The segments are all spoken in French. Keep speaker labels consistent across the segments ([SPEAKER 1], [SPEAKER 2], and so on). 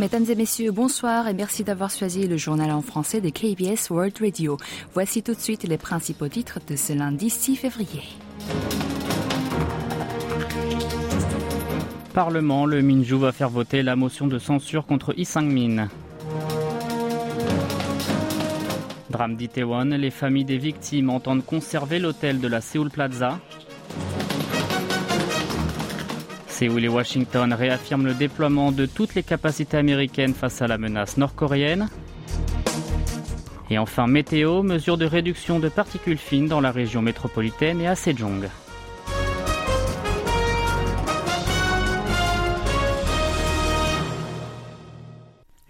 [SPEAKER 1] Mesdames et messieurs, bonsoir et merci d'avoir choisi le journal en français de KBS World Radio. Voici tout de suite les principaux titres de ce lundi 6 février.
[SPEAKER 2] Parlement, le Minju va faire voter la motion de censure contre Lee Sang-min. Drame d'Itaewon, les familles des victimes entendent conserver l'hôtel de la Seoul Plaza. Séoul et Washington réaffirment le déploiement de toutes les capacités américaines face à la menace nord-coréenne. Et enfin, météo, mesure de réduction de particules fines dans la région métropolitaine et à Sejong.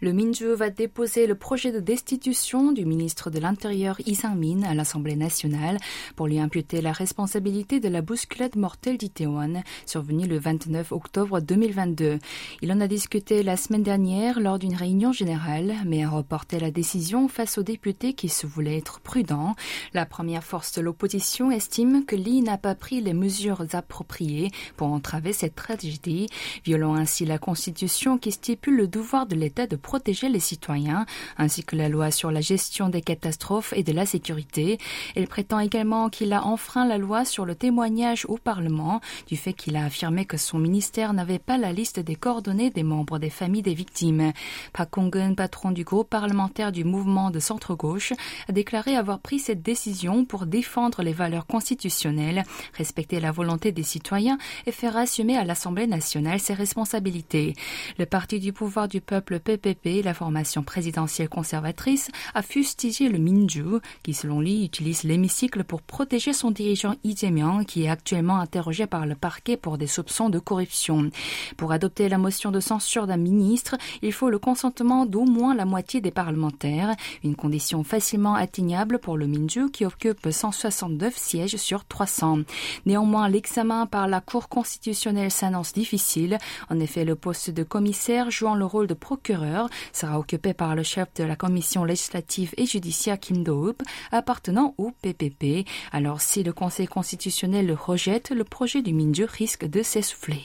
[SPEAKER 1] Le Minju va déposer le projet de destitution du ministre de l'Intérieur Lee Sang-min à l'Assemblée nationale pour lui imputer la responsabilité de la bousculade mortelle d'Itaewon survenue le 29 octobre 2022. Il en a discuté la semaine dernière lors d'une réunion générale, mais a reporté la décision face aux députés qui se voulaient être prudents. La première force de l'opposition estime que Lee n'a pas pris les mesures appropriées pour entraver cette tragédie, violant ainsi la Constitution qui stipule le devoir de l'État de les citoyens, ainsi que la loi sur la gestion des catastrophes et de la sécurité. Elle prétend également qu'il a enfreint la loi sur le témoignage au Parlement, du fait qu'il a affirmé que son ministère n'avait pas la liste des coordonnées des membres des familles des victimes. Park Kong-eun, patron du groupe parlementaire du mouvement de centre-gauche, a déclaré avoir pris cette décision pour défendre les valeurs constitutionnelles, respecter la volonté des citoyens et faire assumer à l'Assemblée nationale ses responsabilités. Le parti du pouvoir du peuple PPP la formation présidentielle conservatrice, a fustigé le Minju, qui selon lui utilise l'hémicycle pour protéger son dirigeant Lee Jae-myung, qui est actuellement interrogé par le parquet pour des soupçons de corruption. Pour adopter la motion de censure d'un ministre, il faut le consentement d'au moins la moitié des parlementaires, une condition facilement atteignable pour le Minju qui occupe 169 sièges sur 300. Néanmoins, l'examen par la Cour constitutionnelle s'annonce difficile. En effet, le poste de commissaire jouant le rôle de procureur sera occupé par le chef de la commission législative et judiciaire Kim Do-up, appartenant au PPP. Alors si le Conseil constitutionnel le rejette, le projet du Minju risque de s'essouffler.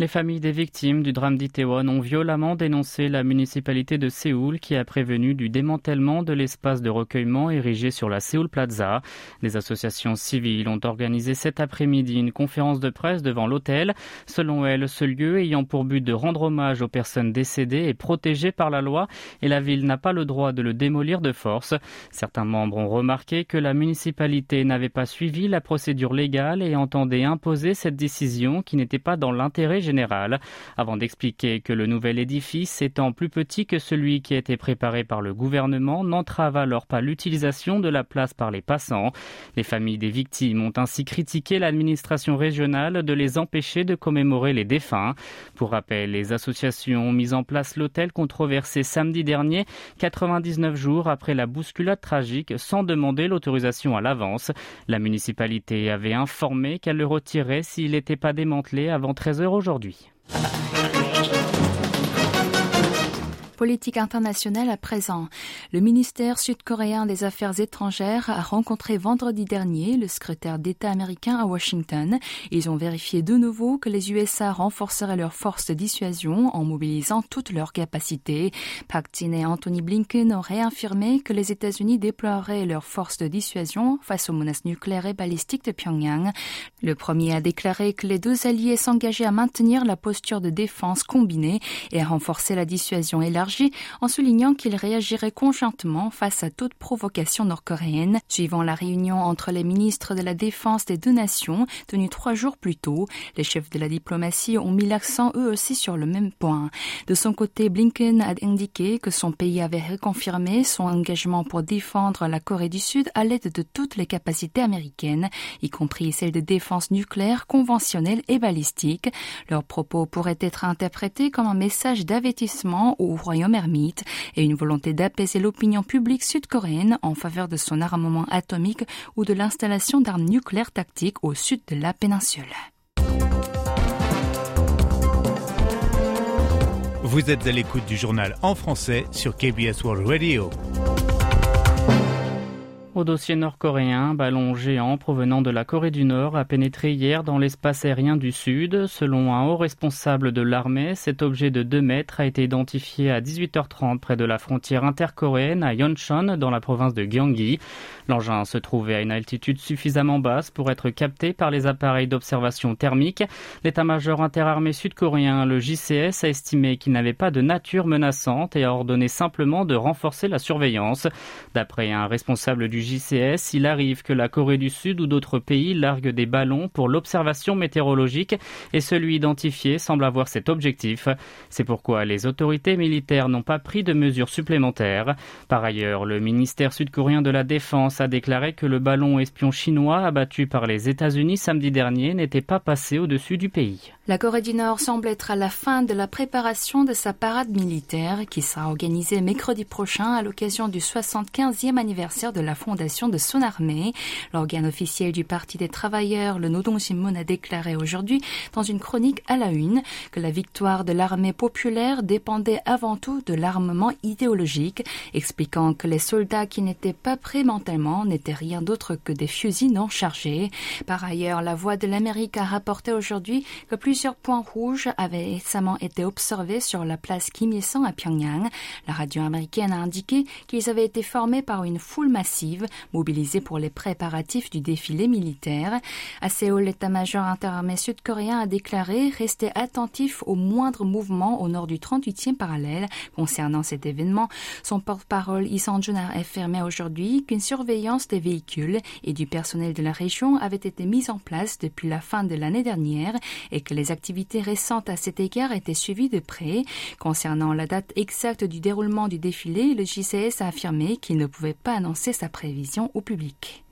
[SPEAKER 2] Les familles des victimes du drame d'Itaewon ont violemment dénoncé la municipalité de Séoul qui a prévenu du démantèlement de l'espace de recueillement érigé sur la Séoul Plaza. Les associations civiles ont organisé cet après-midi une conférence de presse devant l'hôtel. Selon elles, ce lieu ayant pour but de rendre hommage aux personnes décédées est protégé par la loi et la ville n'a pas le droit de le démolir de force. Certains membres ont remarqué que la municipalité n'avait pas suivi la procédure légale et entendait imposer cette décision qui n'était pas dans l'intérêt avant d'expliquer que le nouvel édifice, étant plus petit que celui qui été préparé par le gouvernement, n'entrave alors pas l'utilisation de la place par les passants. Les familles des victimes ont ainsi critiqué l'administration régionale de les empêcher de commémorer les défunts. Pour rappel, les associations ont mis en place l'hôtel controversé samedi dernier, 99 jours après la bousculade tragique, sans demander l'autorisation à l'avance. La municipalité avait informé qu'elle le retirait s'il n'était pas démantelé avant 13 heures aujourd'hui aujourd'hui.
[SPEAKER 1] Politique internationale à présent. Le ministère sud-coréen des Affaires étrangères a rencontré vendredi dernier le secrétaire d'État américain à Washington. Ils ont vérifié de nouveau que les USA renforceraient leurs forces de dissuasion en mobilisant toutes leurs capacités. Park Jin et Anthony Blinken ont réaffirmé que les États-Unis déploieraient leurs forces de dissuasion face aux menaces nucléaires et balistiques de Pyongyang. Le premier a déclaré que les deux alliés s'engageaient à maintenir la posture de défense combinée et à renforcer la dissuasion en soulignant qu'il réagirait conjointement face à toute provocation nord-coréenne. Suivant la réunion entre les ministres de la Défense des deux nations tenue trois jours plus tôt, les chefs de la diplomatie ont mis l'accent eux aussi sur le même point. De son côté, Blinken a indiqué que son pays avait reconfirmé son engagement pour défendre la Corée du Sud à l'aide de toutes les capacités américaines, y compris celles de défense nucléaire, conventionnelle et balistique. Leurs propos pourraient être interprétés comme un message d'avertissement au Royaume et une volonté d'apaiser l'opinion publique sud-coréenne en faveur de son armement atomique ou de l'installation d'armes nucléaires tactiques au sud de la péninsule.
[SPEAKER 3] Vous êtes à l'écoute du journal en français sur KBS World Radio.
[SPEAKER 2] Au dossier nord-coréen, ballon géant provenant de la Corée du Nord a pénétré hier dans l'espace aérien du Sud. Selon un haut responsable de l'armée, cet objet de 2 mètres a été identifié à 18h30 près de la frontière intercoréenne à Yeoncheon dans la province de Gyeonggi. L'engin se trouvait à une altitude suffisamment basse pour être capté par les appareils d'observation thermique. L'état-major interarmé sud-coréen, le JCS, a estimé qu'il n'avait pas de nature menaçante et a ordonné simplement de renforcer la surveillance. D'après un responsable du JCS, il arrive que la Corée du Sud ou d'autres pays larguent des ballons pour l'observation météorologique et celui identifié semble avoir cet objectif. C'est pourquoi les autorités militaires n'ont pas pris de mesures supplémentaires. Par ailleurs, le ministère sud-coréen de la Défense a déclaré que le ballon espion chinois abattu par les États-Unis samedi dernier n'était pas passé au-dessus du pays.
[SPEAKER 1] La Corée du Nord semble être à la fin de la préparation de sa parade militaire qui sera organisée mercredi prochain à l'occasion du 75e anniversaire de la fondation de son armée. L'organe officiel du Parti des travailleurs, le Nodong Shinmun, a déclaré aujourd'hui dans une chronique à la une que la victoire de l'armée populaire dépendait avant tout de l'armement idéologique, expliquant que les soldats qui n'étaient pas prêts mentalement n'étaient rien d'autre que des fusils non chargés. Par ailleurs, la Voix de l'Amérique a rapporté aujourd'hui que plus Plusieurs points rouges avaient récemment été observés sur la place Kim Il-sung à Pyongyang. La radio américaine a indiqué qu'ils avaient été formés par une foule massive mobilisée pour les préparatifs du défilé militaire. À Séoul, l'état-major interarmé sud-coréen a déclaré rester attentif aux moindres mouvements au nord du 38e parallèle concernant cet événement. Son porte-parole Lee Sang-jun a affirmé aujourd'hui qu'une surveillance des véhicules et du personnel de la région avait été mise en place depuis la fin de l'année dernière et que les les activités récentes à cet égard étaient suivies de près. Concernant la date exacte du déroulement du défilé, le JCS a affirmé qu'il ne pouvait pas annoncer sa prévision au public.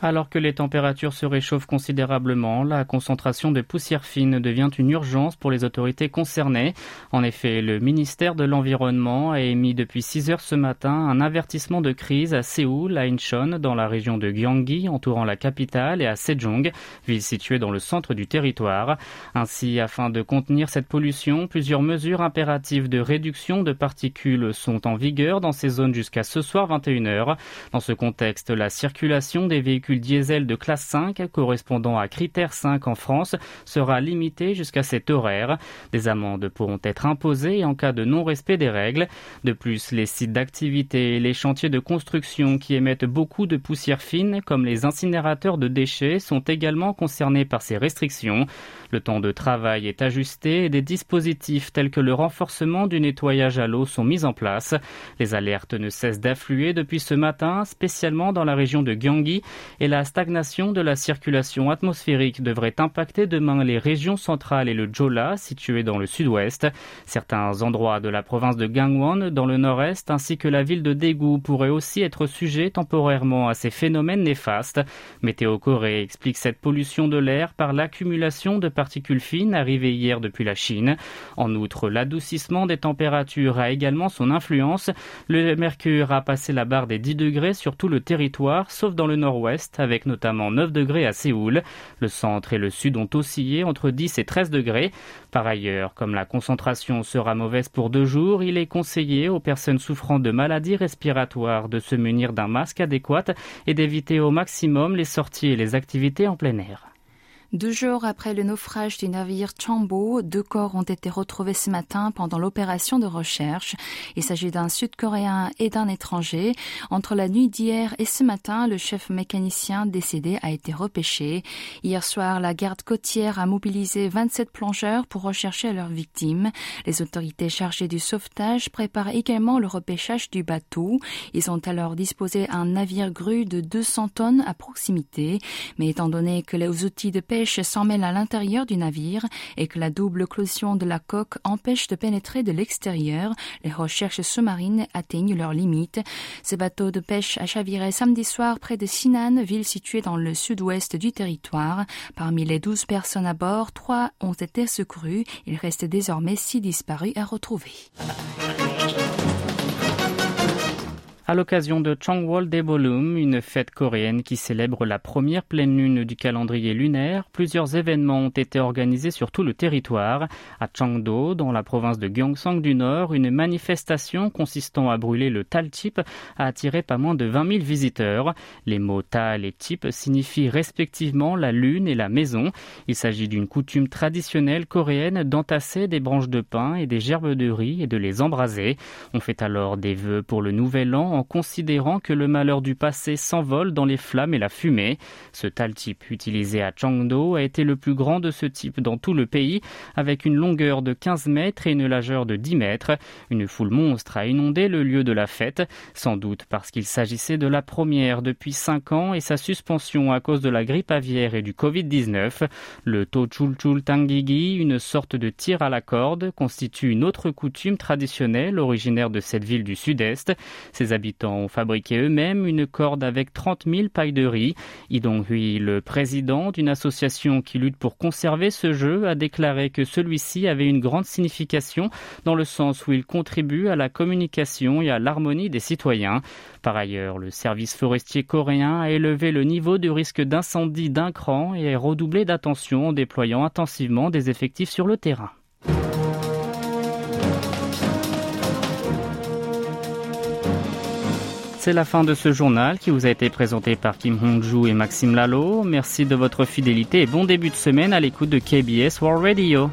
[SPEAKER 2] Alors que les températures se réchauffent considérablement, la concentration de poussière fine devient une urgence pour les autorités concernées. En effet, le ministère de l'Environnement a émis depuis 6 heures ce matin un avertissement de crise à Séoul, à Incheon, dans la région de Gyeonggi, entourant la capitale, et à Sejong, ville située dans le centre du territoire. Ainsi, afin de contenir cette pollution, plusieurs mesures impératives de réduction de particules sont en vigueur dans ces zones jusqu'à ce soir 21h. Dans ce contexte, la circulation des véhicules diesel de classe 5 correspondant à critère 5 en France sera limité jusqu'à cet horaire. Des amendes pourront être imposées en cas de non-respect des règles. De plus, les sites d'activité et les chantiers de construction qui émettent beaucoup de poussière fine, comme les incinérateurs de déchets, sont également concernés par ces restrictions. Le temps de travail est ajusté et des dispositifs tels que le renforcement du nettoyage à l'eau sont mis en place. Les alertes ne cessent d'affluer depuis ce matin, spécialement dans la région de Gyeonggi, et la stagnation de la circulation atmosphérique devrait impacter demain les régions centrales et le Jola, situées dans le sud-ouest. Certains endroits de la province de Gangwon, dans le nord-est, ainsi que la ville de Daegu pourraient aussi être sujets temporairement à ces phénomènes néfastes. Météo Corée explique cette pollution de l'air par l'accumulation de particules fines arrivées hier depuis la Chine. En outre, l'adoucissement des températures a également son influence. Le mercure a passé la barre des 10 degrés sur tout le territoire, sauf dans le nord-ouest, avec notamment 9 degrés à Séoul. Le centre et le sud ont oscillé entre 10 et 13 degrés. Par ailleurs, comme la concentration sera mauvaise pour deux jours, il est conseillé aux personnes souffrant de maladies respiratoires de se munir d'un masque adéquat et d'éviter au maximum les sorties et les activités en plein air.
[SPEAKER 1] Deux jours après le naufrage du navire Chambo, deux corps ont été retrouvés ce matin pendant l'opération de recherche. Il s'agit d'un Sud-Coréen et d'un étranger. Entre la nuit d'hier et ce matin, le chef mécanicien décédé a été repêché. Hier soir, la garde côtière a mobilisé 27 plongeurs pour rechercher leurs victimes. Les autorités chargées du sauvetage préparent également le repêchage du bateau. Ils ont alors disposé un navire grue de 200 tonnes à proximité. Mais étant donné que les outils de pêche s'en mêle à l'intérieur du navire et que la double cloison de la coque empêche de pénétrer de l'extérieur, les recherches sous-marines atteignent leurs limites. Ce bateau de pêche a chaviré samedi soir près de Sinan, ville située dans le sud-ouest du territoire. Parmi les douze personnes à bord, trois ont été secourues. Il reste désormais six disparus à retrouver.
[SPEAKER 2] À l'occasion de Changwol Daebolum, une fête coréenne qui célèbre la première pleine lune du calendrier lunaire. Plusieurs événements ont été organisés sur tout le territoire. À Changdo, dans la province de Gyeongsang du Nord, une manifestation consistant à brûler le Taltip a attiré pas moins de 20 000 visiteurs. Les mots Tal et Tip signifient respectivement la lune et la maison. Il s'agit d'une coutume traditionnelle coréenne d'entasser des branches de pin et des gerbes de riz et de les embraser. On fait alors des vœux pour le nouvel an en considérant que le malheur du passé s'envole dans les flammes et la fumée. Ce taltype utilisé à Changdo a été le plus grand de ce type dans tout le pays, avec une longueur de 15 mètres et une largeur de 10 mètres. Une foule monstre a inondé le lieu de la fête, sans doute parce qu'il s'agissait de la première depuis 5 ans et sa suspension à cause de la grippe aviaire et du Covid-19. Le Tochulchul Tangigi, une sorte de tir à la corde, constitue une autre coutume traditionnelle originaire de cette ville du sud-est. Ses habitants ont fabriqué eux-mêmes une corde avec 30 000 pailles de riz. Idong-hui, le président d'une association qui lutte pour conserver ce jeu, a déclaré que celui-ci avait une grande signification dans le sens où il contribue à la communication et à l'harmonie des citoyens. Par ailleurs, le service forestier coréen a élevé le niveau du risque d'incendie d'un cran et redoublé d'attention en déployant intensivement des effectifs sur le terrain. C'est la fin de ce journal qui vous a été présenté par Kim Hong-joo et Maxime Lalo. Merci de votre fidélité et bon début de semaine à l'écoute de KBS World Radio.